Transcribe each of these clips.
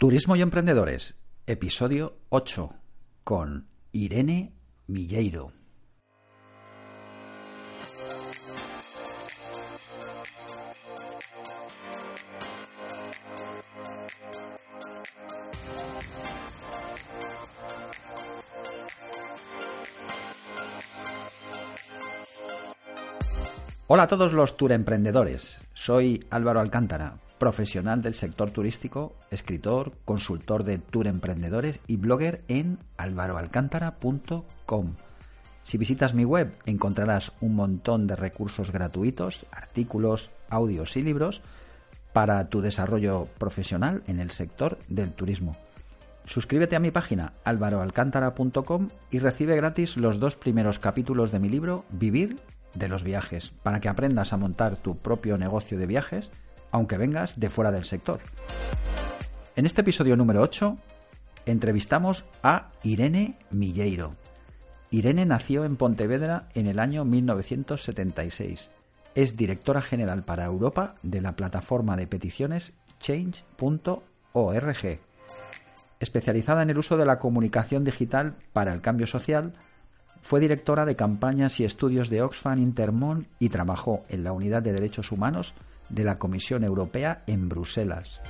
Turismo y Emprendedores, episodio 8, con Irene Milleiro. Hola a todos los tour emprendedores. Soy Álvaro Alcántara, profesional del sector turístico, escritor, consultor de tour emprendedores y blogger en alvaroalcántara.com. Si visitas mi web encontrarás un montón de recursos gratuitos, artículos, audios y libros para tu desarrollo profesional en el sector del turismo. Suscríbete a mi página alvaroalcántara.com y recibe gratis los dos primeros capítulos de mi libro Vivir de los viajes, para que aprendas a montar tu propio negocio de viajes, aunque vengas de fuera del sector. En este episodio número 8 entrevistamos a Irene Milleiro. Irene nació en Pontevedra en el año 1976. Es directora general para Europa de la plataforma de peticiones change.org. Especializada en el uso de la comunicación digital para el cambio social, fue directora de campañas y estudios de Oxfam Intermón y trabajó en la Unidad de Derechos Humanos de la Comisión Europea en Bruselas.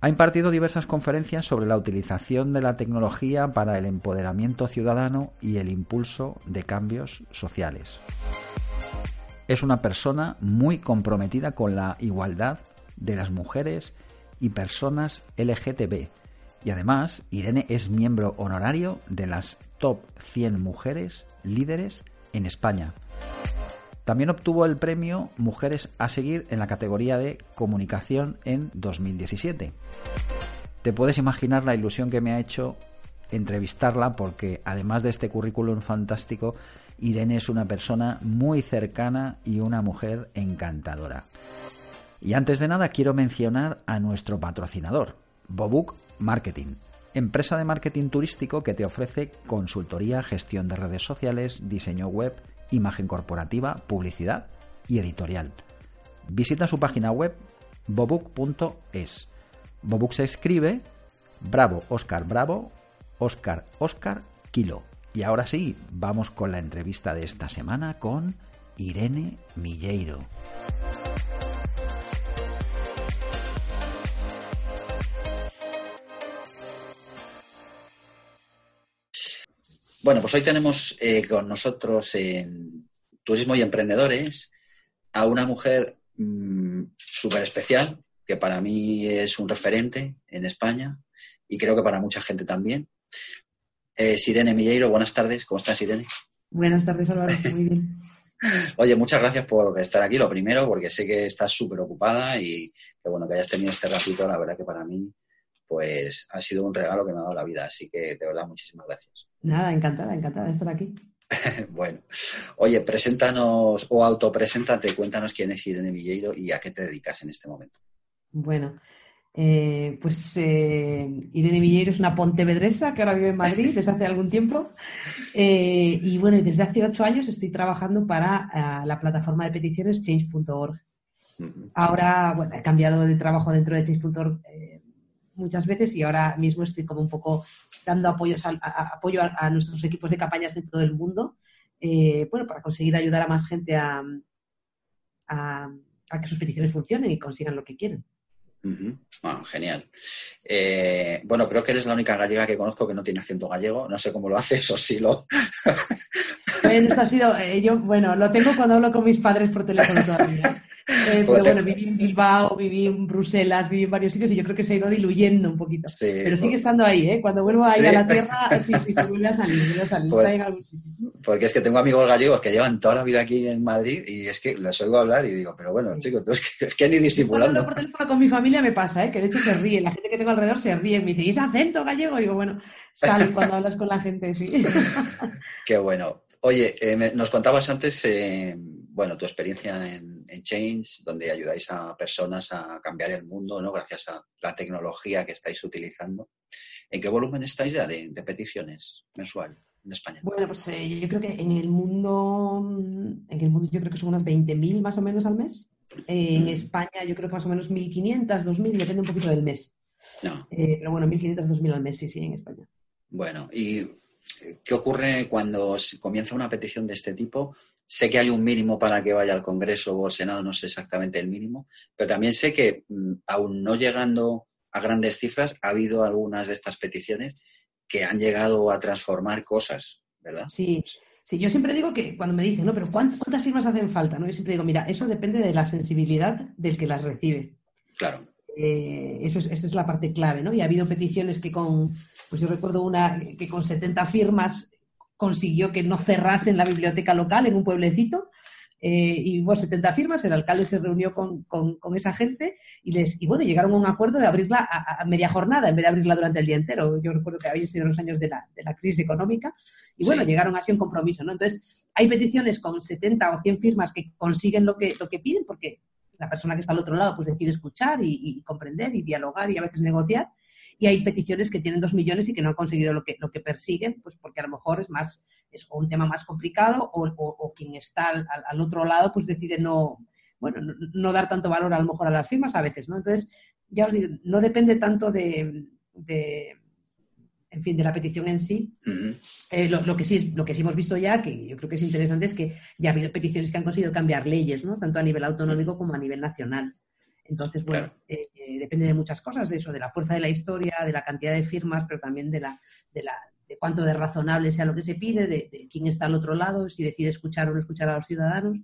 Ha impartido diversas conferencias sobre la utilización de la tecnología para el empoderamiento ciudadano y el impulso de cambios sociales. Es una persona muy comprometida con la igualdad de las mujeres y personas LGTB y además Irene es miembro honorario de las top 100 mujeres líderes en España. También obtuvo el premio Mujeres a seguir en la categoría de comunicación en 2017. Te puedes imaginar la ilusión que me ha hecho entrevistarla porque además de este currículum fantástico, Irene es una persona muy cercana y una mujer encantadora. Y antes de nada quiero mencionar a nuestro patrocinador, Bobuk Marketing empresa de marketing turístico que te ofrece consultoría, gestión de redes sociales, diseño web, imagen corporativa, publicidad y editorial. Visita su página web bobook.es. Bobook se escribe Bravo, Oscar, Bravo, Oscar, Oscar, Kilo. Y ahora sí, vamos con la entrevista de esta semana con Irene Milleiro. Bueno, pues hoy tenemos eh, con nosotros en Turismo y Emprendedores a una mujer mm, súper especial, que para mí es un referente en España y creo que para mucha gente también. Es Irene Milleiro, buenas tardes. ¿Cómo estás, Irene? Buenas tardes, Álvaro. Muy bien. Oye, muchas gracias por estar aquí, lo primero, porque sé que estás súper ocupada y que bueno que hayas tenido este ratito, la verdad que para mí pues ha sido un regalo que me ha dado la vida, así que de verdad muchísimas gracias. Nada, encantada, encantada de estar aquí. bueno, oye, preséntanos o autopreséntate, cuéntanos quién es Irene Villeiro y a qué te dedicas en este momento. Bueno, eh, pues eh, Irene Villeiro es una pontevedresa que ahora vive en Madrid desde hace algún tiempo. Eh, y bueno, desde hace ocho años estoy trabajando para la plataforma de peticiones change.org. Ahora, bueno, he cambiado de trabajo dentro de change.org muchas veces y ahora mismo estoy como un poco dando apoyos apoyo a, nuestros equipos de campañas de todo el mundo, eh, bueno, para conseguir ayudar a más gente a, que sus peticiones funcionen y consigan lo que quieren. Genial. Eh, bueno, creo que eres la única gallega que conozco que no tiene acento gallego. No sé cómo lo haces o si lo. Bueno, esto ha sido, eh, yo, bueno, lo tengo cuando hablo con mis padres por teléfono todavía. Eh, pero bueno, viví en Bilbao, viví en Bruselas, viví en varios sitios y yo creo que se ha ido diluyendo un poquito. pero sigue estando ahí, ¿eh? Cuando vuelvo ahí a la tierra, sí, sí, se vuelve a salir, vuelve a salir. Pues, en algún sitio. Porque es que tengo amigos gallegos que llevan toda la vida aquí en Madrid y es que les oigo hablar y digo, pero bueno, chicos, tú es que, es que ni disimulando. Cuando hablo por teléfono con mi familia me pasa, ¿eh? Que de hecho se ríen, la gente que tengo alrededor se ríe, me dice, ¿y ese acento gallego? digo, bueno, sale cuando hablas con la gente, sí. Qué bueno. Oye, eh, nos contabas antes, eh, bueno, tu experiencia en, Change, donde ayudáis a personas a cambiar el mundo, ¿no? Gracias a la tecnología que estáis utilizando. ¿En qué volumen estáis ya de, peticiones mensual en España? Bueno, pues eh, yo creo que en el mundo, en el mundo yo creo que son unas 20.000 más o menos al mes. En mm. España yo creo que más o menos 1.500, 2.000, depende un poquito del mes. No. Eh, pero bueno, 1.500, 2.000 al mes, sí, sí, en España. Bueno, ¿y qué ocurre cuando comienza una petición de este tipo? Sé que hay un mínimo para que vaya al Congreso o al Senado, no sé exactamente el mínimo, pero también sé que mm, aún no llegando a grandes cifras, ha habido algunas de estas peticiones que han llegado a transformar cosas, ¿verdad? Sí, sí, yo siempre digo que cuando me dicen, no, pero ¿cuántas firmas hacen falta? ¿no? Yo siempre digo, mira, eso depende de la sensibilidad del que las recibe. Claro. Eh, eso es, esa es la parte clave, ¿no? Y ha habido peticiones que con, pues yo recuerdo una que con 70 firmas consiguió que no cerrasen la biblioteca local en un pueblecito eh, y hubo 70 firmas, el alcalde se reunió con, esa gente y, les, y bueno, llegaron a un acuerdo de abrirla a, media jornada en vez de abrirla durante el día entero. Yo recuerdo que habían sido los años de la, de la crisis económica y bueno, llegaron así a un compromiso, ¿no? Entonces, hay peticiones con 70 o 100 firmas que consiguen lo que, lo que piden porque la persona que está al otro lado pues decide escuchar y comprender y dialogar y a veces negociar y hay peticiones que tienen dos millones y que no han conseguido lo que, lo que persiguen, pues porque a lo mejor es más, es un tema más complicado o, quien está al, otro lado pues decide no, bueno, no, dar tanto valor a lo mejor a las firmas a veces, ¿no? Entonces, ya os digo, no depende tanto de, en fin, de la petición en sí. Eh, lo, que sí, lo que sí hemos visto ya, que yo creo que es interesante, es que ya ha habido peticiones que han conseguido cambiar leyes, ¿no? Tanto a nivel autonómico como a nivel nacional. Entonces, bueno, eh, eh, depende de muchas cosas, de eso, de la fuerza de la historia, de la cantidad de firmas, pero también de la, de la de cuánto de razonable sea lo que se pide, de, quién está al otro lado, si decide escuchar o no escuchar a los ciudadanos.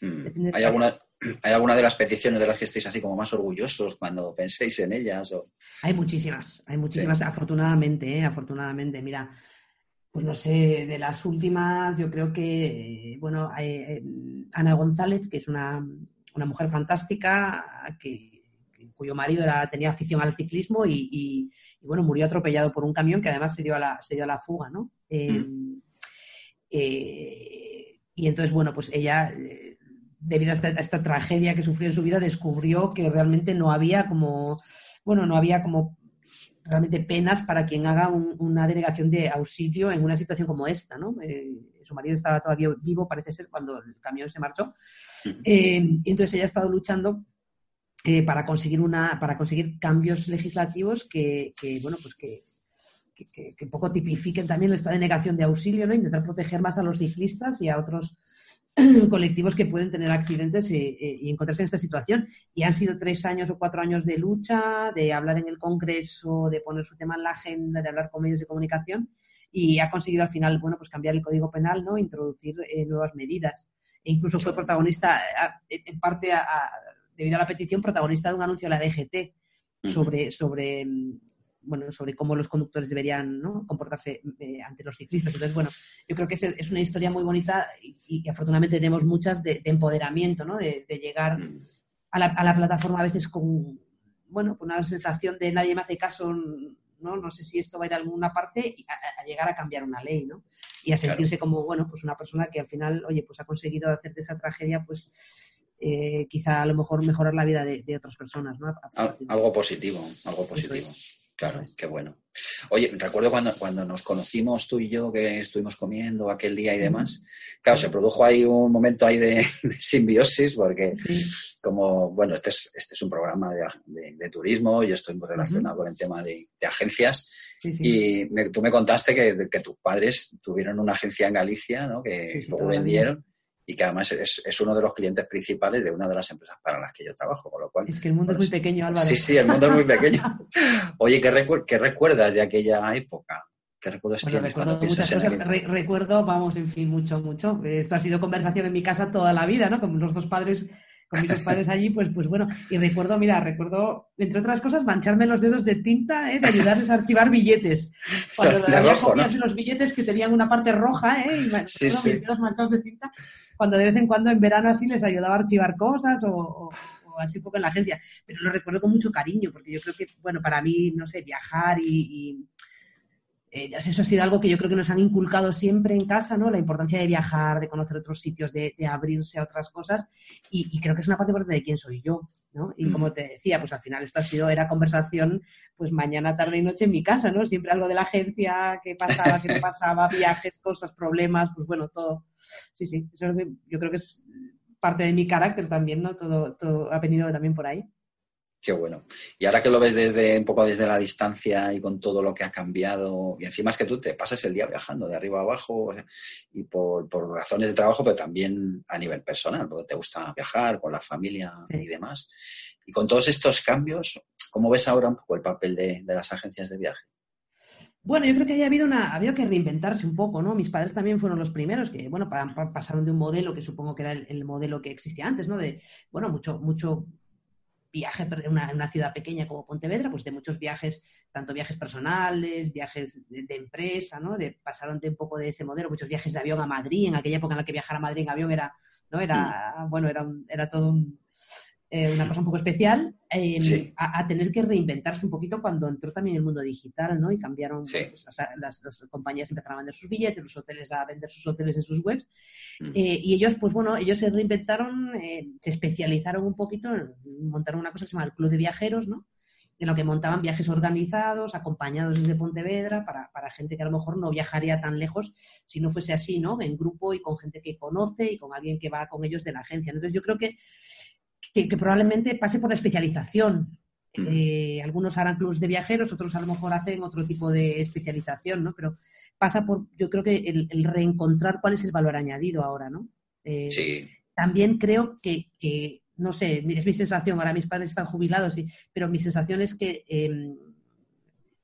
Mm. ¿Hay, alguna, ¿Hay alguna de las peticiones de las que estéis así como más orgullosos cuando penséis en ellas? O... Hay muchísimas, hay muchísimas, afortunadamente, ¿eh? afortunadamente. Mira, pues no sé, de las últimas, yo creo que, bueno, Ana González, que es una, una mujer fantástica que, cuyo marido era, tenía afición al ciclismo y, bueno, murió atropellado por un camión que además se dio a la, se dio a la fuga, ¿no? Eh, mm. eh, y entonces, bueno, pues ella, eh, debido a esta, tragedia que sufrió en su vida, descubrió que realmente no había como, bueno, no había como realmente penas para quien haga una delegación de auxilio en una situación como esta, ¿no? su marido estaba todavía vivo, parece ser, cuando el camión se marchó. Eh, entonces ella ha estado luchando eh, para conseguir una, para conseguir cambios legislativos que, bueno, pues que, que, poco tipifiquen también esta denegación de auxilio, ¿no? Intentar proteger más a los ciclistas y a otros colectivos que pueden tener accidentes y, y, encontrarse en esta situación. Y han sido tres años o cuatro años de lucha, de hablar en el Congreso, de poner su tema en la agenda, de hablar con medios de comunicación y ha conseguido al final, bueno, pues cambiar el Código Penal, ¿no? Introducir eh, nuevas medidas. E incluso fue protagonista, en parte debido a la petición, protagonista de un anuncio de la DGT sobre, sobre, bueno, sobre cómo los conductores deberían comportarse eh, ante los ciclistas. Entonces, bueno, yo creo que es, una historia muy bonita y, afortunadamente tenemos muchas de, empoderamiento, ¿no? De, llegar a la, a la, plataforma a veces con, bueno, con una sensación de nadie me hace caso, ¿no? No sé si esto va a ir a alguna parte a, llegar a cambiar una ley, ¿no? Y a sentirse como, bueno, pues una persona que al final, oye, pues ha conseguido hacer de esa tragedia, pues eh, quizá a lo mejor mejorar la vida de, otras personas, ¿no? algo positivo, algo positivo. Claro, qué bueno. Oye, recuerdo cuando, cuando nos conocimos tú y yo, que estuvimos comiendo aquel día y demás, claro, se produjo ahí un momento ahí de, simbiosis, porque como, bueno, este es, este es un programa de, turismo, yo estoy muy relacionado con el tema de, agencias, y tú me contaste que, que, tus padres tuvieron una agencia en Galicia, ¿no? Que luego vendieron y que además es, uno de los clientes principales de una de las empresas para las que yo trabajo, con lo cual... Es que el mundo es muy pues, pequeño, Álvaro. Sí, sí, el mundo es muy pequeño. Oye, ¿qué, recuerdas de aquella época? ¿Qué recuerdos tienes recuerdo muchas cosas. recuerdo, vamos, en fin, mucho, mucho. Esto ha sido conversación en mi casa toda la vida, ¿no? Con los dos padres con mis padres allí, pues, pues bueno, y recuerdo, mira, recuerdo, entre otras cosas, mancharme los dedos de tinta, ¿eh? de ayudarles a archivar billetes. Cuando de rojo, los billetes que tenían una parte roja, ¿eh? Y sí, sí. mis dedos manchados de tinta, cuando de vez en cuando en verano así les ayudaba a archivar cosas o, así un poco en la agencia. Pero lo recuerdo con mucho cariño, porque yo creo que, bueno, para mí, no sé, viajar y eh, eso ha sido algo que yo creo que nos han inculcado siempre en casa, ¿no? La importancia de viajar, de conocer otros sitios, de, abrirse a otras cosas. Y, creo que es una parte importante de quién soy yo, ¿no? Y como te decía, pues al final esto ha sido, era conversación, pues mañana, tarde y noche en mi casa, ¿no? Siempre algo de la agencia, qué pasaba, qué no pasaba, viajes, cosas, problemas, pues bueno, todo. Sí, sí, eso yo creo que es parte de mi carácter también, ¿no? Todo, todo ha venido también por ahí. Qué bueno. Y ahora que lo ves desde un poco desde la distancia y con todo lo que ha cambiado, y encima es que tú te pasas el día viajando de arriba a abajo y por, razones de trabajo, pero también a nivel personal, porque te gusta viajar con la familia y demás. Y con todos estos cambios, ¿cómo ves ahora un poco el papel de, las agencias de viaje? Bueno, yo creo que ha habido una, había que reinventarse un poco, ¿no? Mis padres también fueron los primeros que, bueno, pasaron de un modelo que supongo que era el, el, modelo que existía antes, ¿no? De, bueno, mucho, mucho viaje en una, ciudad pequeña como Pontevedra, pues de muchos viajes, tanto viajes personales, viajes de, empresa, ¿no? De, pasaron de un poco de ese modelo, muchos viajes de avión a Madrid, en aquella época en la que viajar a Madrid en avión era, ¿no? Era, bueno, era, era todo un, eh, una cosa un poco especial, a, tener que reinventarse un poquito cuando entró también el mundo digital, ¿no? Y cambiaron, pues, las, compañías empezaron a vender sus billetes, los hoteles a vender sus hoteles en sus webs. Mm. Eh, y ellos, pues bueno, ellos se reinventaron, eh, se especializaron un poquito, montaron una cosa que se llama el Club de Viajeros, ¿no? en lo que montaban viajes organizados, acompañados desde Pontevedra, para, para, gente que a lo mejor no viajaría tan lejos si no fuese así, ¿no? En grupo y con gente que conoce y con alguien que va con ellos de la agencia. Entonces yo creo que que, probablemente pase por la especialización. Eh, algunos harán clubes de viajeros, otros a lo mejor hacen otro tipo de especialización, ¿no? Pero pasa por, yo creo que el, reencontrar cuál es el valor añadido ahora, ¿no? Eh, sí. También creo que, no sé, es mi sensación, ahora mis padres están jubilados, pero mi sensación es que em,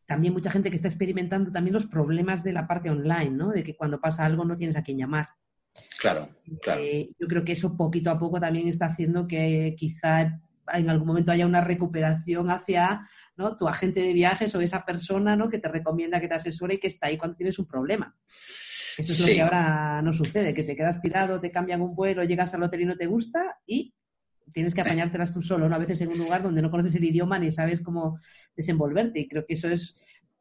también mucha gente que está experimentando también los problemas de la parte online, ¿no? De que cuando pasa algo no tienes a quién llamar. Claro, claro. Eh, yo creo que eso poquito a poco también está haciendo que quizá en algún momento haya una recuperación hacia ¿no? tu agente de viajes o esa persona ¿no? que te recomienda que te asesore y que está ahí cuando tienes un problema. Eso es lo que ahora no sucede, que te quedas tirado, te cambian un vuelo, llegas al hotel y no te gusta y tienes que apañártelas tú solo, ¿no? a veces en un lugar donde no conoces el idioma ni sabes cómo desenvolverte. Y creo que eso es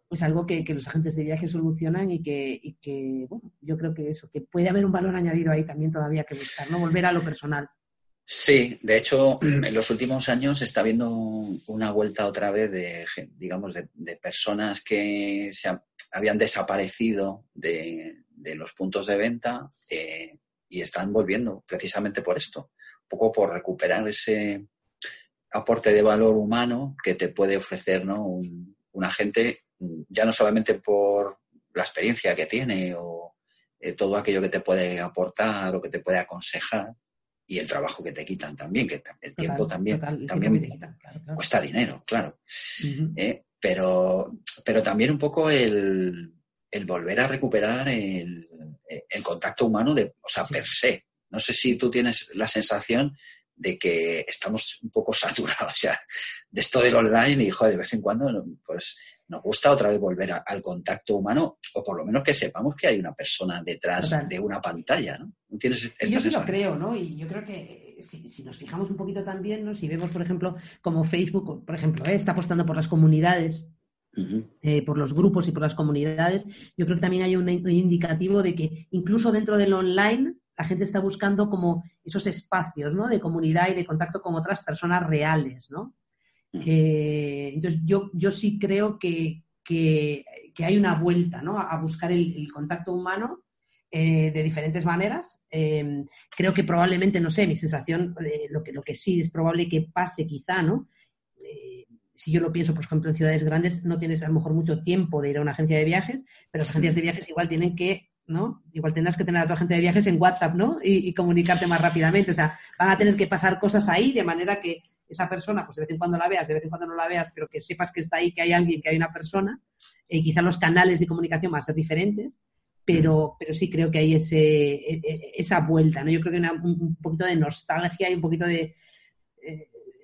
es algo que, los agentes de viaje solucionan y que, bueno, yo creo que eso, que puede haber un valor añadido ahí también todavía que buscar, ¿no? Volver a lo personal. Sí, de hecho, en los últimos años está habiendo una vuelta otra vez de, digamos, de, personas que se habían desaparecido de, los puntos de venta eh, y están volviendo precisamente por esto, un poco por recuperar ese aporte de valor humano que te puede ofrecer ¿no? un, un agente ya no solamente por la experiencia que tiene o eh, todo aquello que te puede aportar o que te puede aconsejar y el trabajo que te quitan también, que el tiempo también, también cuesta dinero, claro. Eh, pero, pero también un poco el, volver a recuperar el, contacto humano de, o sea, per se. No sé si tú tienes la sensación de que estamos un poco saturados ya de esto del online y, joder, de vez en cuando, pues nos gusta otra vez volver al contacto humano o por lo menos que sepamos que hay una persona detrás de una pantalla, ¿no? ¿Tienes yo sí lo creo, ¿no? Y yo creo que eh, si, nos fijamos un poquito también, ¿no? Si vemos, por ejemplo, como Facebook, por ejemplo, ¿eh? está apostando por las comunidades, eh, por los grupos y por las comunidades, yo creo que también hay un, indicativo de que incluso dentro del online la gente está buscando como esos espacios, ¿no? De comunidad y de contacto con otras personas reales, ¿no? Eh, entonces, yo, yo sí creo que, hay una vuelta ¿no? a buscar el, contacto humano eh, de diferentes maneras. Em, creo que probablemente, no sé, mi sensación, eh, lo, que, lo que sí es probable que pase quizá, ¿no? si yo lo pienso, por ejemplo, en ciudades grandes, no tienes a lo mejor mucho tiempo de ir a una agencia de viajes, pero las agencias de viajes igual tienen que ¿no? Igual tendrás que tener a tu agente de viajes en WhatsApp, ¿no? Y, y, comunicarte más rápidamente. O sea, van a tener que pasar cosas ahí de manera que esa persona, pues de vez en cuando la veas, de vez en cuando no la veas, pero que sepas que está ahí, que hay alguien, que hay una persona, y eh, quizá los canales de comunicación van a ser diferentes, pero, pero sí creo que hay ese, e, e, esa vuelta, ¿no? Yo creo que hay un, poquito de nostalgia y un poquito de,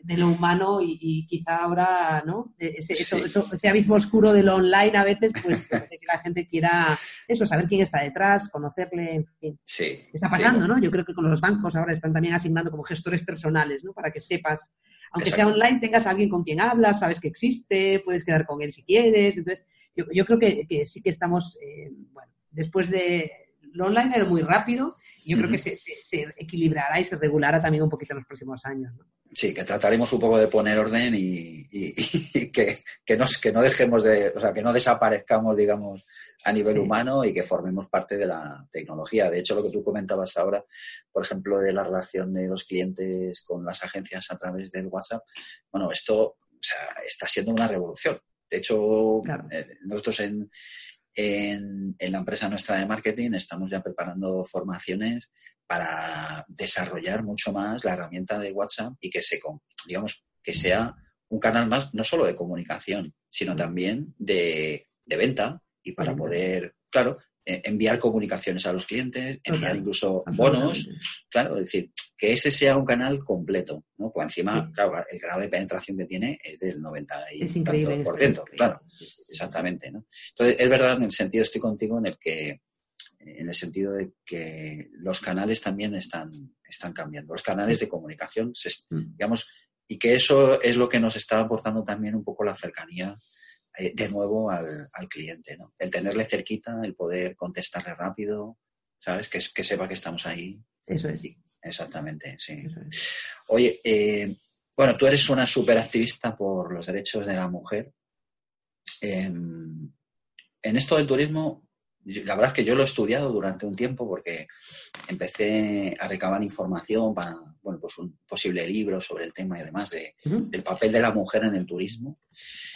de lo humano y, quizá ahora, ¿no? Ese, ese, abismo oscuro de lo online a veces, pues que la gente quiera eso, saber quién está detrás, conocerle, en fin. Sí. Está pasando, ¿no? Yo creo que con los bancos ahora están también asignando como gestores personales, ¿no? Para que sepas, aunque sea online, tengas a alguien con quien hablas, sabes que existe, puedes quedar con él si quieres. Entonces, yo, creo que, sí que estamos, eh, bueno, después de lo online ha ido muy rápido yo creo que se, equilibrará y se regulará también un poquito en los próximos años. ¿no? Sí, que trataremos un poco de poner orden y, que, que, que no dejemos de, o sea, que no desaparezcamos, digamos, a nivel humano y que formemos parte de la tecnología. De hecho, lo que tú comentabas ahora, por ejemplo, de la relación de los clientes con las agencias a través del WhatsApp, bueno, esto sea, está siendo una revolución. De hecho, eh, nosotros en, en, la empresa nuestra de marketing estamos ya preparando formaciones para desarrollar mucho más la herramienta de WhatsApp y que se, digamos, que sea un canal más no solo de comunicación, sino también de, venta y para poder, claro, eh, enviar comunicaciones a los clientes, enviar incluso bonos, claro, es decir, que ese sea un canal completo, ¿no? Pues encima, claro, el grado de penetración que tiene es del 90 y por ciento, claro, exactamente, ¿no? Entonces, es verdad, en el sentido, estoy contigo, en el que, en el sentido de que los canales también están, están cambiando, los canales de comunicación, mm. digamos, y que eso es lo que nos está aportando también un poco la cercanía eh, de nuevo al, cliente, ¿no? El tenerle cerquita, el poder contestarle rápido, ¿sabes? Que, que sepa que estamos ahí. Eso es. Exactamente, sí. Oye, eh, bueno, tú eres una superactivista por los derechos de la mujer. Em, en esto del turismo, la verdad es que yo lo he estudiado durante un tiempo porque empecé a recabar información para bueno, pues un posible libro sobre el tema y demás de, del papel de la mujer en el turismo.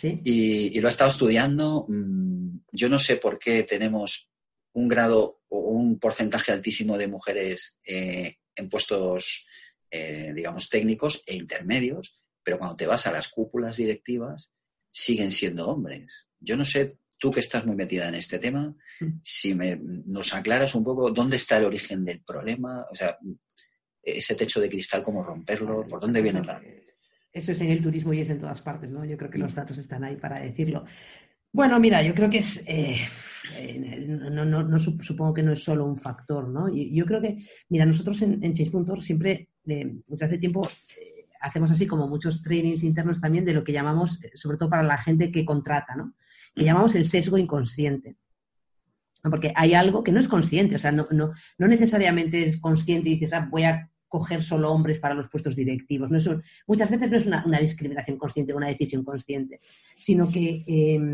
Y, lo he estado estudiando. Mm, yo no sé por qué tenemos un grado o un porcentaje altísimo de mujeres eh, en puestos, eh, digamos, técnicos e intermedios, pero cuando te vas a las cúpulas directivas, siguen siendo hombres. Yo no sé, tú que estás muy metida en este tema, si me, nos aclaras un poco dónde está el origen del problema, o sea, ese techo de cristal, cómo romperlo, por dónde viene la... Eso es en el turismo y es en todas partes, ¿no? Yo creo que los datos están ahí para decirlo. Bueno, mira, yo creo que es, eh, eh, no, no, supongo que no es solo un factor, ¿no? Yo, creo que, mira, nosotros en, en Chase.org siempre, eh, desde hace tiempo, hacemos así como muchos trainings internos también de lo que llamamos, sobre todo para la gente que contrata, ¿no? Que llamamos el sesgo inconsciente. Porque hay algo que no es consciente, o sea, no, no, no necesariamente es consciente y dices, ah, voy a coger solo hombres para los puestos directivos. No muchas veces no es una, discriminación consciente, una decisión consciente, sino que em,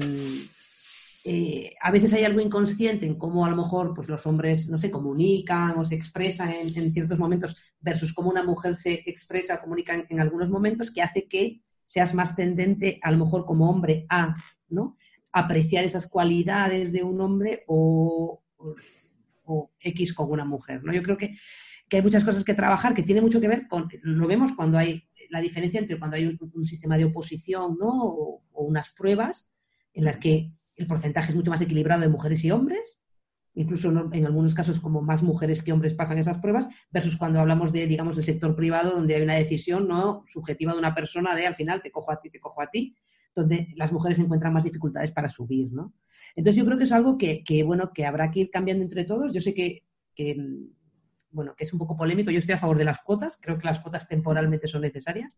eh, a veces hay algo inconsciente en cómo a lo mejor pues, los hombres no se comunican o se expresan en, ciertos momentos versus cómo una mujer se expresa o comunica en, algunos momentos que hace que seas más tendente a lo mejor como hombre a ¿no? apreciar esas cualidades de un hombre o X con una mujer. ¿no? Yo creo que que hay muchas cosas que trabajar, que tiene mucho que ver con, lo vemos cuando hay la diferencia entre cuando hay un, sistema de oposición ¿no? o, unas pruebas en las que el porcentaje es mucho más equilibrado de mujeres y hombres, incluso en algunos casos como más mujeres que hombres pasan esas pruebas, versus cuando hablamos de, digamos, del sector privado, donde hay una decisión no subjetiva de una persona de al final te cojo a ti, te cojo a ti, donde las mujeres encuentran más dificultades para subir, ¿no? Entonces yo creo que es algo que, bueno, que habrá que ir cambiando entre todos. Yo sé que, que bueno, que es un poco polémico. Yo estoy a favor de las cuotas, creo que las cuotas temporalmente son necesarias.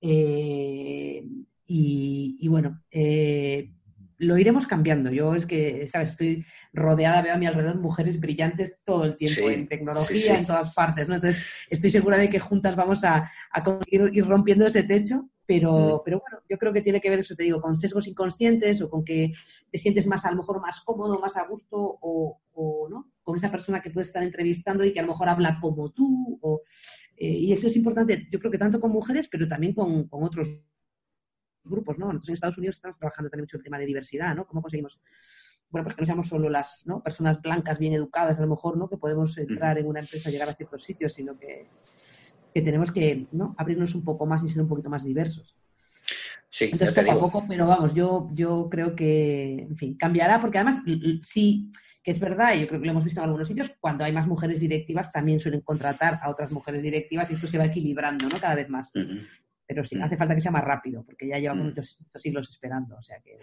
Eh, y, bueno, eh, lo iremos cambiando. Yo es que, ¿sabes? Estoy rodeada, veo a mi alrededor mujeres brillantes todo el tiempo, en tecnología, en todas partes, ¿no? Entonces, estoy segura de que juntas vamos a, conseguir ir rompiendo ese techo, pero, mm. pero bueno, yo creo que tiene que ver, eso te digo, con sesgos inconscientes o con que te sientes más, a lo mejor, más cómodo, más a gusto o, o ¿no? con esa persona que puedes estar entrevistando y que a lo mejor habla como tú. Eh, y eso es importante, yo creo que tanto con mujeres, pero también con, otros grupos, ¿no? Nosotros en Estados Unidos estamos trabajando también mucho el tema de diversidad, ¿no? ¿Cómo conseguimos bueno, pues que no seamos solo las personas blancas bien educadas, a lo mejor, ¿no? Que podemos entrar en una empresa, llegar a ciertos sitios, sino que, tenemos que ¿no? abrirnos un poco más y ser un poquito más diversos. Sí, Entonces, poco a poco, pero vamos, yo, yo creo que, en fin, cambiará, porque además sí, que es verdad, y yo creo que lo hemos visto en algunos sitios, cuando hay más mujeres directivas también suelen contratar a otras mujeres directivas y esto se va equilibrando, ¿no? Cada vez más. Pero sí, hace falta que sea más rápido, porque ya llevamos muchos, siglos esperando, o sea que...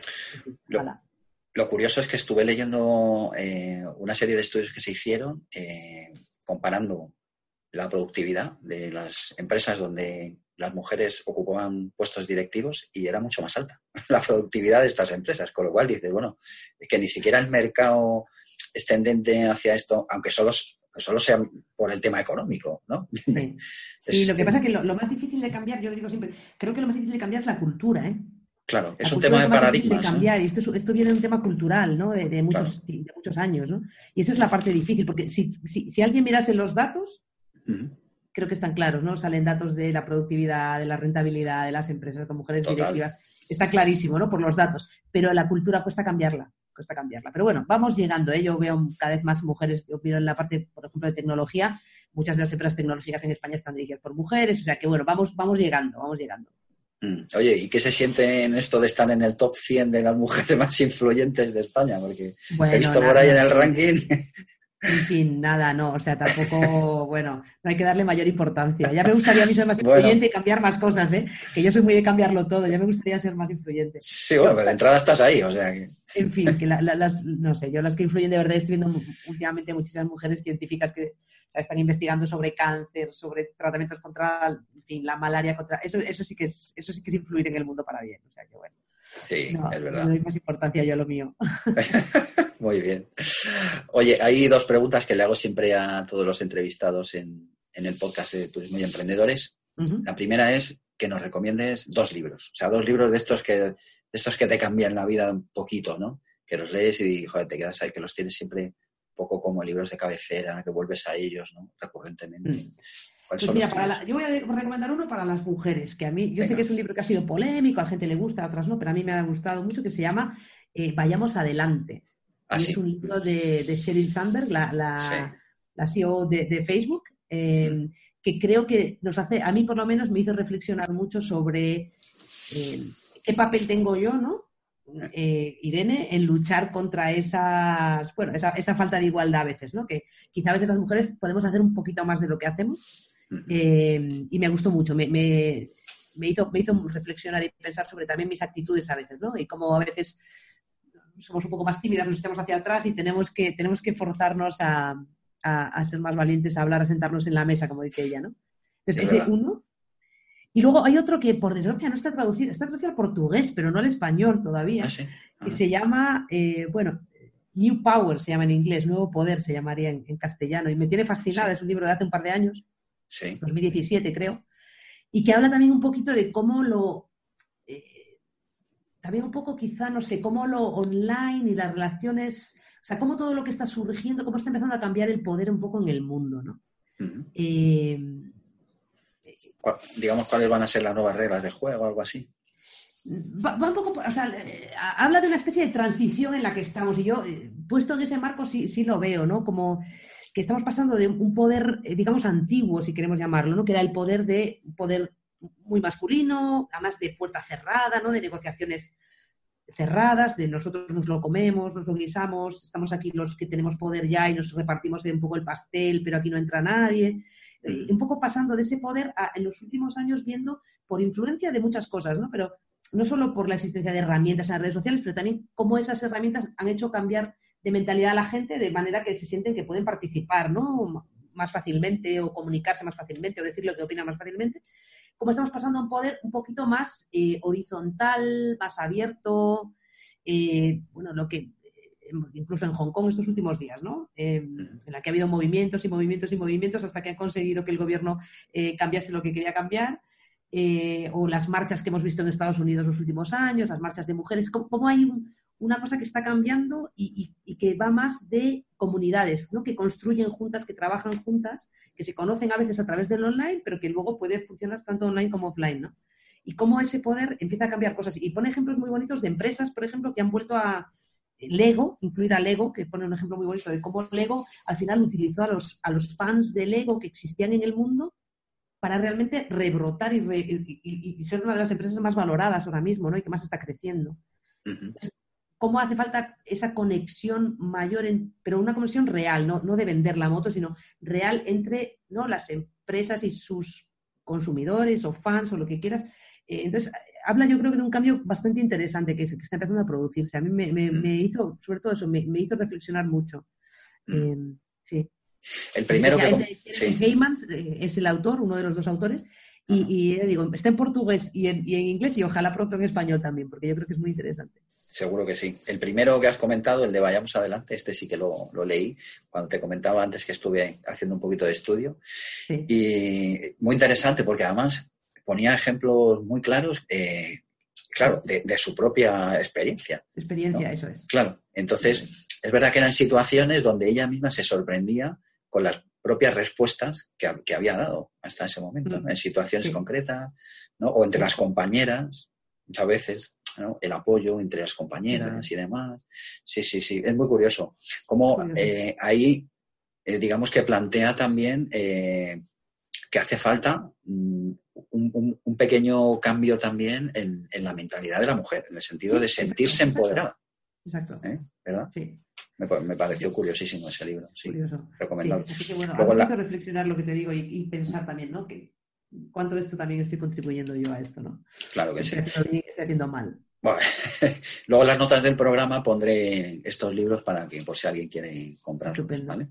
lo, curioso es que estuve leyendo eh, una serie de estudios que se hicieron eh, comparando la productividad de las empresas donde las mujeres ocupaban puestos directivos y era mucho más alta la productividad de estas empresas. Con lo cual dices, bueno, es que ni siquiera el mercado es tendente hacia esto, aunque solo, solo sea por el tema económico, ¿no? Sí, lo que pasa es que lo, más difícil de cambiar, yo digo siempre, creo que lo más difícil de cambiar es la cultura, ¿eh? Claro, es un tema de paradigmas. De cambiar, y esto, esto, viene de un tema cultural, ¿no? De, muchos, muchos años, ¿no? Y esa es la parte difícil, porque si, si, alguien mirase los datos, creo que están claros, ¿no? Salen datos de la productividad, de la rentabilidad de las empresas con mujeres directivas. Está clarísimo, ¿no? Por los datos. Pero la cultura cuesta cambiarla, cuesta cambiarla. Pero bueno, vamos llegando, ¿eh? Yo veo cada vez más mujeres, yo miro en la parte, por ejemplo, de tecnología, muchas de las empresas tecnológicas en España están dirigidas por mujeres, o sea que bueno, vamos, vamos llegando, vamos llegando. Mm. Oye, ¿y qué se siente en esto de estar en el top 100 de las mujeres más influyentes de España? Porque he visto por ahí en el ranking en fin, nada, no, o sea, tampoco, bueno, no hay que darle mayor importancia. Ya me gustaría a mí ser más influyente y cambiar más cosas, ¿eh? Que yo soy muy de cambiarlo todo, ya me gustaría ser más influyente. Sí, bueno, pero de entrada estás ahí, o sea que... En fin, que las, no sé, yo las que influyen de verdad estoy viendo últimamente muchísimas mujeres científicas que están investigando sobre cáncer, sobre tratamientos contra, en fin, la malaria, contra... Eso, eso, sí que es, eso sí que es influir en el mundo para bien, o sea que bueno. Sí, es verdad. Le doy más importancia yo a lo mío. Muy bien. Oye, hay dos preguntas que le hago siempre a todos los entrevistados en, el podcast de Turismo y Emprendedores. La primera es que nos recomiendes dos libros, o sea, dos libros de estos que, de estos que te cambian la vida un poquito, ¿no? Que los lees y joder, te quedas ahí, que los tienes siempre un poco como libros de cabecera, que vuelves a ellos, ¿no? Recurrentemente. Mm. Pues mira, yo voy a recomendar uno para las mujeres, que a mí, yo sé que es un libro que ha sido polémico, a la gente le gusta, a otras no, pero a mí me ha gustado mucho, que se llama eh, Vayamos Adelante. Ah, es un libro de, de Sheryl Sandberg, la, la, CEO de, Facebook, em, que creo que nos hace, a mí por lo menos me hizo reflexionar mucho sobre em, qué papel tengo yo, ¿no? Eh, Irene, en luchar contra esas, bueno, esa, esa, falta de igualdad a veces, ¿no? Que quizá a veces las mujeres podemos hacer un poquito más de lo que hacemos eh, y me gustó mucho, me, me, hizo, me hizo reflexionar y pensar sobre también mis actitudes a veces, ¿no? Y cómo a veces somos un poco más tímidas, nos echamos hacia atrás y tenemos que, tenemos que forzarnos a, ser más valientes, a hablar, a sentarnos en la mesa, como dice ella, ¿no? Entonces, ese uno. Y luego hay otro que, por desgracia, no está traducido, está traducido al portugués, pero no al español todavía, ah, que se llama, eh, bueno, New Power se llama en inglés, Nuevo Poder se llamaría en, castellano, y me tiene fascinada, es un libro de hace un par de años, 2017 creo, y que habla también un poquito de cómo lo, eh, también un poco quizá, no sé, cómo lo online y las relaciones, o sea, cómo todo lo que está surgiendo, cómo está empezando a cambiar el poder un poco en el mundo, ¿no? Eh, digamos, cuáles van a ser las nuevas reglas de juego o algo así. Va, un poco, o sea, eh, habla de una especie de transición en la que estamos y yo, puesto en ese marco, sí, sí lo veo, ¿no? Como que estamos pasando de un poder, eh, digamos, antiguo, si queremos llamarlo, ¿no? que era el poder de poder muy masculino, además de puerta cerrada, ¿no? de negociaciones cerradas, de nosotros nos lo comemos, nos lo guisamos, estamos aquí los que tenemos poder ya y nos repartimos un poco el pastel, pero aquí no entra nadie. Eh, un poco pasando de ese poder a, en los últimos años viendo por influencia de muchas cosas, ¿no? Pero no solo por la existencia de herramientas en las redes sociales, pero también cómo esas herramientas han hecho cambiar de mentalidad a la gente de manera que se sienten que pueden participar ¿no? más fácilmente o comunicarse más fácilmente o decir lo que opinan más fácilmente. Como estamos pasando a un poder un poquito más eh, horizontal, más abierto, eh, bueno, lo que eh, incluso en Hong Kong estos últimos días, ¿no? en la que ha habido movimientos y movimientos y movimientos hasta que han conseguido que el gobierno cambiase lo que quería cambiar. o las marchas que hemos visto en Estados Unidos los últimos años, las marchas de mujeres, cómo, hay un, una cosa que está cambiando y, que va más de comunidades, ¿no? que construyen juntas, que trabajan juntas, que se conocen a veces a través del online, pero que luego puede funcionar tanto online como offline. ¿no? Y cómo ese poder empieza a cambiar cosas. Y pone ejemplos muy bonitos de empresas, por ejemplo, que han vuelto a Lego, incluida Lego, que pone un ejemplo muy bonito de cómo Lego al final utilizó a los, a los fans de Lego que existían en el mundo para realmente rebrotar y, ser una de las empresas más valoradas ahora mismo, ¿no? Y que más está creciendo cómo hace falta esa conexión mayor, pero una conexión real, ¿no? no de vender la moto, sino real entre ¿no? las empresas y sus consumidores o fans o lo que quieras. Eh, entonces, habla yo creo que de un cambio bastante interesante que, está empezando a producirse. A mí me, mm. hizo, sobre todo eso, me, hizo reflexionar mucho. Mm. Em, sí. El primero que... Es, eh, es el autor, uno de los dos autores, y, digo, está en portugués y en, inglés y ojalá pronto en español también, porque yo creo que es muy interesante. Seguro que sí. El primero que has comentado, el de Vayamos Adelante, este sí que lo, leí cuando te comentaba antes que estuve haciendo un poquito de estudio. Y muy interesante porque además ponía ejemplos muy claros, eh, claro, de, su propia experiencia. Experiencia, eso es. Claro. Entonces, es verdad que eran situaciones donde ella misma se sorprendía con las propias respuestas que, había dado hasta ese momento, en situaciones concretas, ¿no? o entre las compañeras, muchas veces, ¿no? el apoyo entre las compañeras y demás. Sí, sí, sí, es muy curioso. Como eh, ahí, eh, digamos que plantea también eh, que hace falta mm, un, pequeño cambio también en, la mentalidad de la mujer, en el sentido de sentirse empoderada. Exacto. ¿Verdad? Sí. Me, pareció curiosísimo ese libro, sí. Curioso. Recomendable. así que bueno, hay que reflexionar lo que te digo y, pensar también, ¿no? Que cuánto de esto también estoy contribuyendo yo a esto, ¿no? Claro que sí. Estoy, haciendo mal. Bueno, luego en las notas del programa pondré estos libros para que por si alguien quiere comprarlos, ¿vale?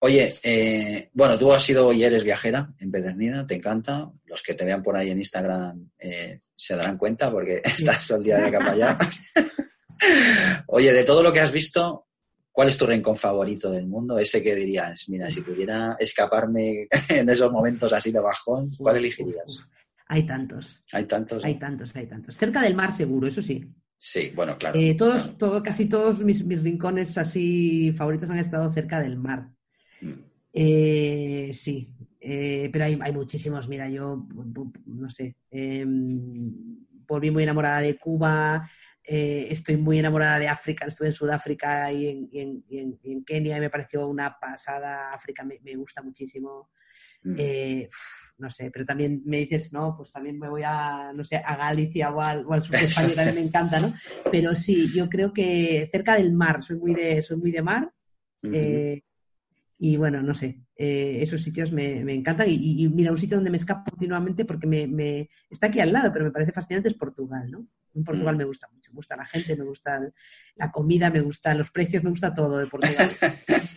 Oye, eh, bueno, tú has sido y eres viajera empedernida, te encanta. Los que te vean por ahí en Instagram eh, se darán cuenta porque estás al día de acá para allá. Oye, de todo lo que has visto, ¿cuál es tu rincón favorito del mundo? Ese que dirías, mira, si pudiera escaparme en esos momentos así de bajón, ¿cuál elegirías? Hay tantos. Hay tantos. Hay tantos, hay tantos. Cerca del mar seguro, eso sí. Sí, bueno, claro. Eh, todos, Todo, casi todos mis, rincones así favoritos han estado cerca del mar. Mm. Eh, sí, eh, pero hay, hay, muchísimos. Mira, yo no sé. Em, volví muy enamorada de Cuba. Eh, estoy muy enamorada de África, estuve en Sudáfrica y en, Kenia y me pareció una pasada. África me, gusta muchísimo. Mm. Eh, no sé, pero también me dices, no, pues también me voy a, no sé, a Galicia o al, sur de España, también me encanta, ¿no? Pero sí, yo creo que cerca del mar, soy muy de, soy muy de mar. Eh, y bueno, no sé, esos sitios me, encantan. Y, mira, un sitio donde me escapo continuamente porque me, está aquí al lado, pero me parece fascinante es Portugal, ¿no? En Portugal mm. me gusta mucho, me gusta la gente, me gusta la comida, me gustan los precios, me gusta todo de Portugal.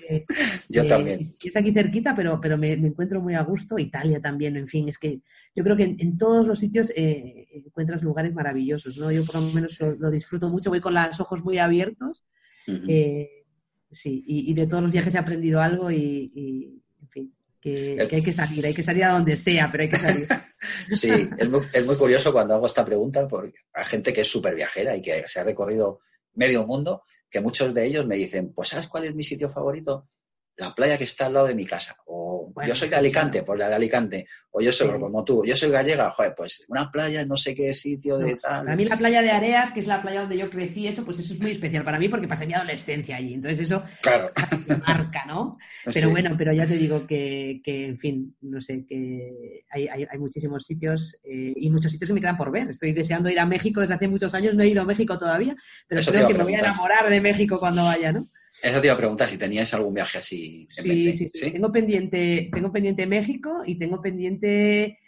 Eh, yo eh, también. Es aquí cerquita, pero, pero me, encuentro muy a gusto. Italia también, en fin, es que yo creo que en, todos los sitios eh, encuentras lugares maravillosos, ¿no? Yo por lo menos lo, disfruto mucho, voy con los ojos muy abiertos. sí, y, de todos los viajes he aprendido algo y en fin, que, hay que salir, hay que salir a donde sea, pero hay que salir. sí, es muy, es muy, curioso cuando hago esta pregunta porque hay gente que es súper viajera y que se ha recorrido medio mundo, que muchos de ellos me dicen, pues ¿sabes cuál es mi sitio favorito? La playa que está al lado de mi casa. O yo soy de Alicante, pues la de Alicante. O yo soy como tú, yo soy gallega, joder, pues una playa no sé qué sitio de tal. Para mí la playa de Areas, que es la playa donde yo crecí, eso, pues eso es muy especial para mí porque pasé mi adolescencia allí. Entonces eso claro. marca, ¿no? Pero bueno, pero ya te digo que, que en fin, no sé, que hay, hay, hay muchísimos sitios eh, y muchos sitios que me quedan por ver. Estoy deseando ir a México desde hace muchos años, no he ido a México todavía, pero creo que me voy a enamorar de México cuando vaya, ¿no? Eso te iba a preguntar si tenías algún viaje así. En sí, sí, sí, Tengo pendiente, tengo pendiente México y tengo pendiente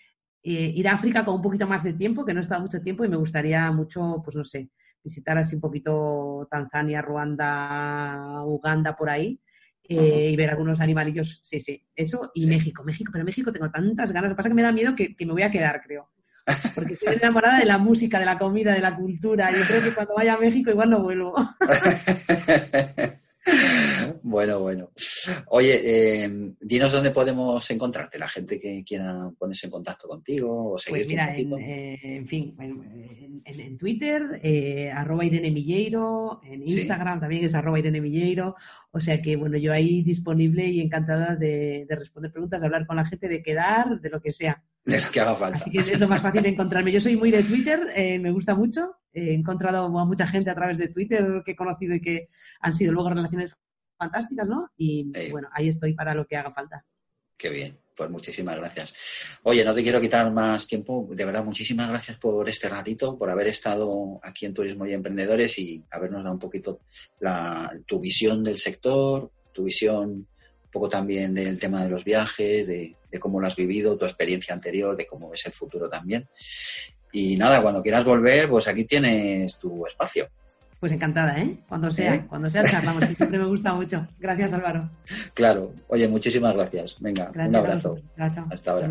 eh, ir a África con un poquito más de tiempo, que no he estado mucho tiempo y me gustaría mucho, pues no sé, visitar así un poquito Tanzania, Ruanda, Uganda, por ahí. Eh, y ver algunos animalillos, sí, sí, eso, y México, México, pero México tengo tantas ganas, lo que pasa es que me da miedo que, que me voy a quedar, creo porque estoy enamorada de la música, de la comida, de la cultura. Yo creo que cuando vaya a México igual no vuelvo. Bueno, bueno. Oye, eh, dinos dónde podemos encontrarte, la gente que quiera ponerse en contacto contigo o seguir. Pues mira, eh, en, fin, en, Twitter, eh, arroba Irene Milleiro, en Instagram también es arroba Irene Milleiro. O sea que, bueno, yo ahí disponible y encantada de, responder preguntas, de hablar con la gente, de quedar, de lo que sea. De lo que haga falta. Así que es lo más fácil de encontrarme. Yo soy muy de Twitter, me gusta mucho. he encontrado a mucha gente a través de Twitter que he conocido y que han sido luego relaciones fantásticas, ¿no? Y bueno, ahí estoy para lo que haga falta. Qué bien, pues muchísimas gracias. Oye, no te quiero quitar más tiempo, de verdad, muchísimas gracias por este ratito, por haber estado aquí en Turismo y Emprendedores y habernos dado un poquito la, tu visión del sector, tu visión un poco también del tema de los viajes, de, de cómo lo has vivido, tu experiencia anterior, de cómo ves el futuro también. Y nada, cuando quieras volver, pues aquí tienes tu espacio. Pues encantada, ¿eh? Cuando sea, cuando sea charlamos, siempre me gusta mucho. Gracias, Álvaro. Claro. Oye, muchísimas gracias. Venga, un abrazo. Hasta ahora.